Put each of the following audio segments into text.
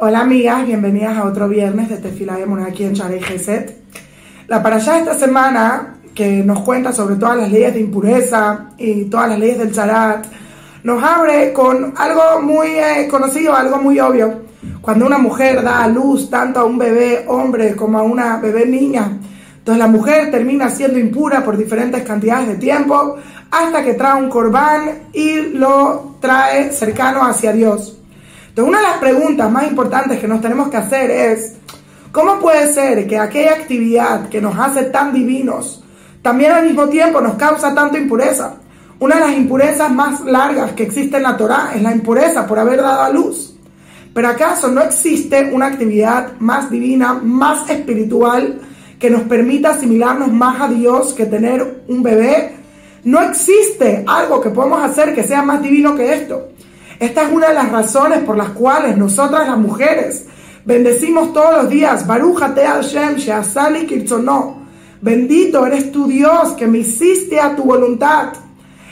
Hola amigas, bienvenidas a otro viernes de Tefila aquí en Sharei Geset. La parashá de esta semana, que nos cuenta sobre todas las leyes de impureza y todas las leyes del Zarat, nos abre con algo muy eh, conocido, algo muy obvio. Cuando una mujer da a luz tanto a un bebé hombre como a una bebé niña, entonces la mujer termina siendo impura por diferentes cantidades de tiempo hasta que trae un corbán y lo trae cercano hacia Dios. Entonces, una de las preguntas más importantes que nos tenemos que hacer es, ¿cómo puede ser que aquella actividad que nos hace tan divinos, también al mismo tiempo nos causa tanta impureza? Una de las impurezas más largas que existe en la Torah es la impureza por haber dado a luz. Pero acaso no existe una actividad más divina, más espiritual, que nos permita asimilarnos más a Dios que tener un bebé? No existe algo que podamos hacer que sea más divino que esto. Esta es una de las razones por las cuales nosotras las mujeres bendecimos todos los días. Barújate Hashem, Sheasali Kirchono. Bendito eres tu Dios que me hiciste a tu voluntad.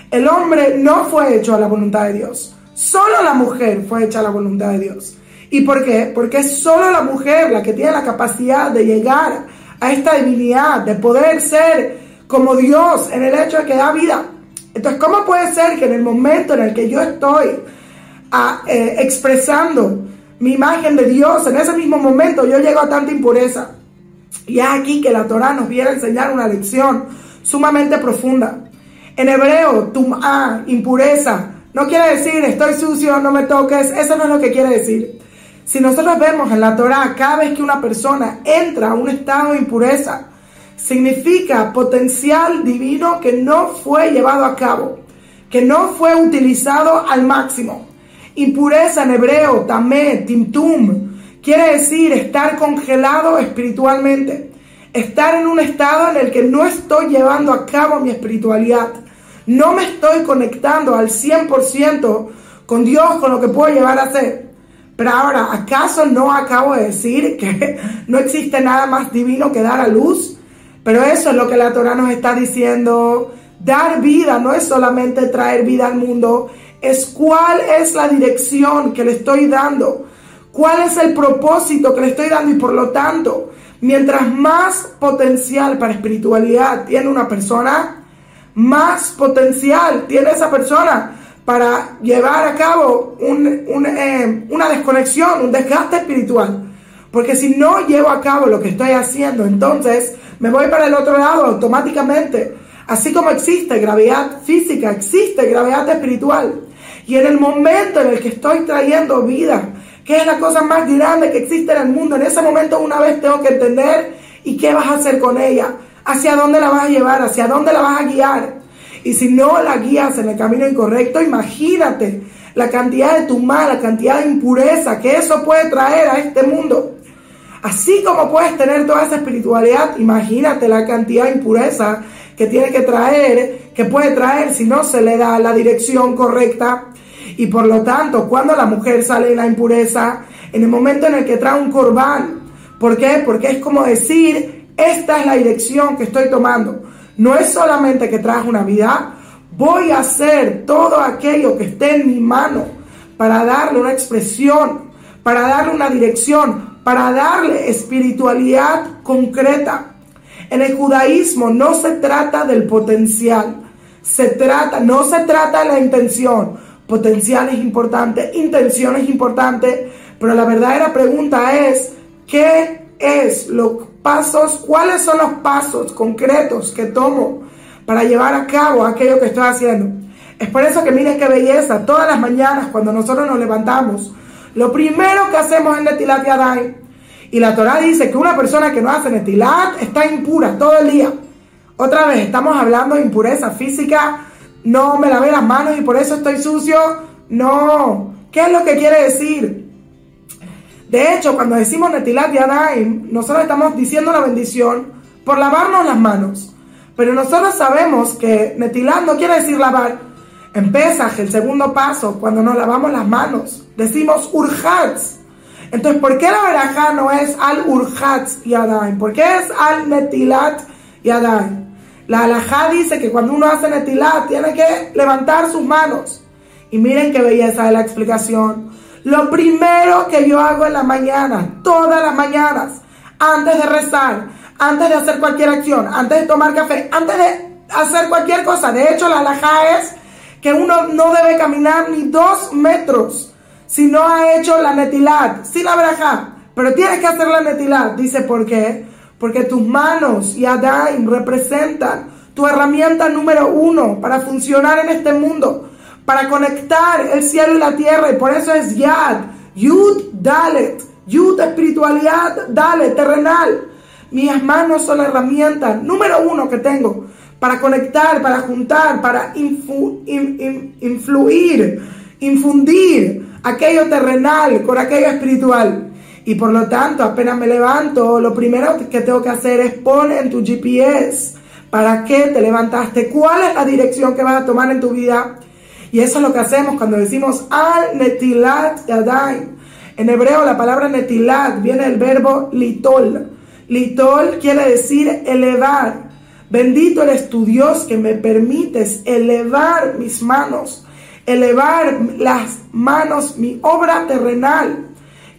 El hombre no fue hecho a la voluntad de Dios. Solo la mujer fue hecha a la voluntad de Dios. ¿Y por qué? Porque es solo la mujer la que tiene la capacidad de llegar a esta divinidad, de poder ser como Dios en el hecho de que da vida. Entonces, ¿cómo puede ser que en el momento en el que yo estoy eh, expresando mi imagen de Dios, en ese mismo momento yo llego a tanta impureza. Y es aquí que la Torah nos viene a enseñar una lección sumamente profunda. En hebreo, tum'a, impureza, no quiere decir estoy sucio, no me toques, eso no es lo que quiere decir. Si nosotros vemos en la Torah, cada vez que una persona entra a un estado de impureza, significa potencial divino que no fue llevado a cabo, que no fue utilizado al máximo. Impureza en hebreo, tamé, timtum, quiere decir estar congelado espiritualmente, estar en un estado en el que no estoy llevando a cabo mi espiritualidad, no me estoy conectando al 100% con Dios, con lo que puedo llevar a ser. Pero ahora, ¿acaso no acabo de decir que no existe nada más divino que dar a luz? Pero eso es lo que la Torah nos está diciendo. Dar vida no es solamente traer vida al mundo, es cuál es la dirección que le estoy dando, cuál es el propósito que le estoy dando y por lo tanto, mientras más potencial para espiritualidad tiene una persona, más potencial tiene esa persona para llevar a cabo eh, una desconexión, un desgaste espiritual. Porque si no llevo a cabo lo que estoy haciendo, entonces me voy para el otro lado automáticamente. Así como existe gravedad física, existe gravedad espiritual. Y en el momento en el que estoy trayendo vida, que es la cosa más grande que existe en el mundo, en ese momento una vez tengo que entender y qué vas a hacer con ella, hacia dónde la vas a llevar, hacia dónde la vas a guiar. Y si no la guías en el camino incorrecto, imagínate la cantidad de tu mal, la cantidad de impureza que eso puede traer a este mundo. Así como puedes tener toda esa espiritualidad, imagínate la cantidad de impureza que tiene que traer, que puede traer si no se le da la dirección correcta y por lo tanto, cuando la mujer sale de la impureza, en el momento en el que trae un corbán, ¿por qué? Porque es como decir, esta es la dirección que estoy tomando. No es solamente que traes una vida, voy a hacer todo aquello que esté en mi mano para darle una expresión, para darle una dirección, para darle espiritualidad concreta. En el judaísmo no se trata del potencial, se trata, no se trata de la intención, potencial es importante, intención es importante, pero la verdadera pregunta es, ¿qué es los pasos, cuáles son los pasos concretos que tomo para llevar a cabo aquello que estoy haciendo? Es por eso que miren qué belleza, todas las mañanas cuando nosotros nos levantamos, lo primero que hacemos es Netilat Yadayim. Y la Torah dice que una persona que no hace Netilat está impura todo el día. Otra vez, estamos hablando de impureza física, no me lavé las manos y por eso estoy sucio. No. ¿Qué es lo que quiere decir? De hecho, cuando decimos Netilat Yadayim, nosotros estamos diciendo la bendición por lavarnos las manos. Pero nosotros sabemos que Netilat no quiere decir lavar. En el segundo paso, cuando nos lavamos las manos, decimos Urhatz. Entonces, ¿por qué la verajá no es al Urhatz Yadayim? ¿Por qué es al Netilat Yadayim? La alajá dice que cuando uno hace netilat tiene que levantar sus manos. Y miren qué belleza de la explicación. Lo primero que yo hago en la mañana, todas las mañanas, antes de rezar, antes de hacer cualquier acción, antes de tomar café, antes de hacer cualquier cosa. De hecho, la alhaja es que uno no debe caminar ni dos metros si no ha hecho la netilat, sí la braja, pero tienes que hacer la netilat. Dice, ¿por qué? Porque tus manos y representan tu herramienta número uno para funcionar en este mundo, para conectar el cielo y la tierra, y por eso es Yad, Yud Dalet, Yud espiritualidad, Dalet, terrenal. Mis manos son la herramienta número uno que tengo para conectar, para juntar, para influir, infundir aquello terrenal con aquello espiritual. Y por lo tanto, apenas me levanto, lo primero que tengo que hacer es poner en tu GPS para qué te levantaste, cuál es la dirección que vas a tomar en tu vida. Y eso es lo que hacemos cuando decimos al netilat yadayim. En hebreo la palabra netilat viene del verbo litol. Litol quiere decir elevar. Bendito eres tu Dios que me permites elevar mis manos, elevar las manos, mi obra terrenal.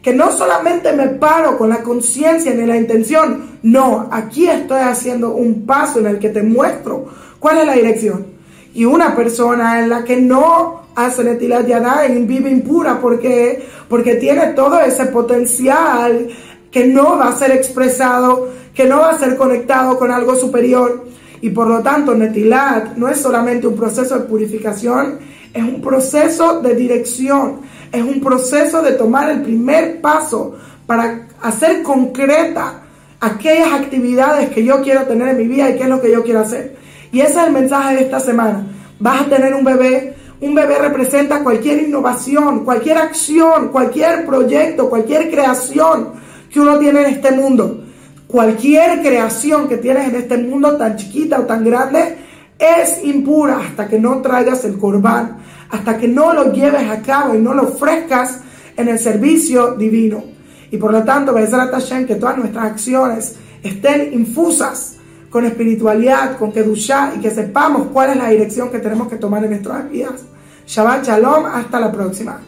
Que no solamente me paro con la conciencia ni la intención, no, aquí estoy haciendo un paso en el que te muestro cuál es la dirección. Y una persona en la que no hace netilat yadayim vive impura porque porque tiene todo ese potencial que no va a ser expresado, que no va a ser conectado con algo superior. Y por lo tanto, Netilat no es solamente un proceso de purificación, es un proceso de dirección, es un proceso de tomar el primer paso para hacer concreta aquellas actividades que yo quiero tener en mi vida y qué es lo que yo quiero hacer. Y ese es el mensaje de esta semana. Vas a tener un bebé, un bebé representa cualquier innovación, cualquier acción, cualquier proyecto, cualquier creación que uno tiene en este mundo. Cualquier creación que tienes en este mundo, tan chiquita o tan grande, es impura hasta que no traigas el corbán, hasta que no lo lleves a cabo y no lo ofrezcas en el servicio divino. Y por lo tanto, que todas nuestras acciones estén infusas con espiritualidad, con Kedushá y que sepamos cuál es la dirección que tenemos que tomar en nuestras vidas. Shabbat Shalom, hasta la próxima.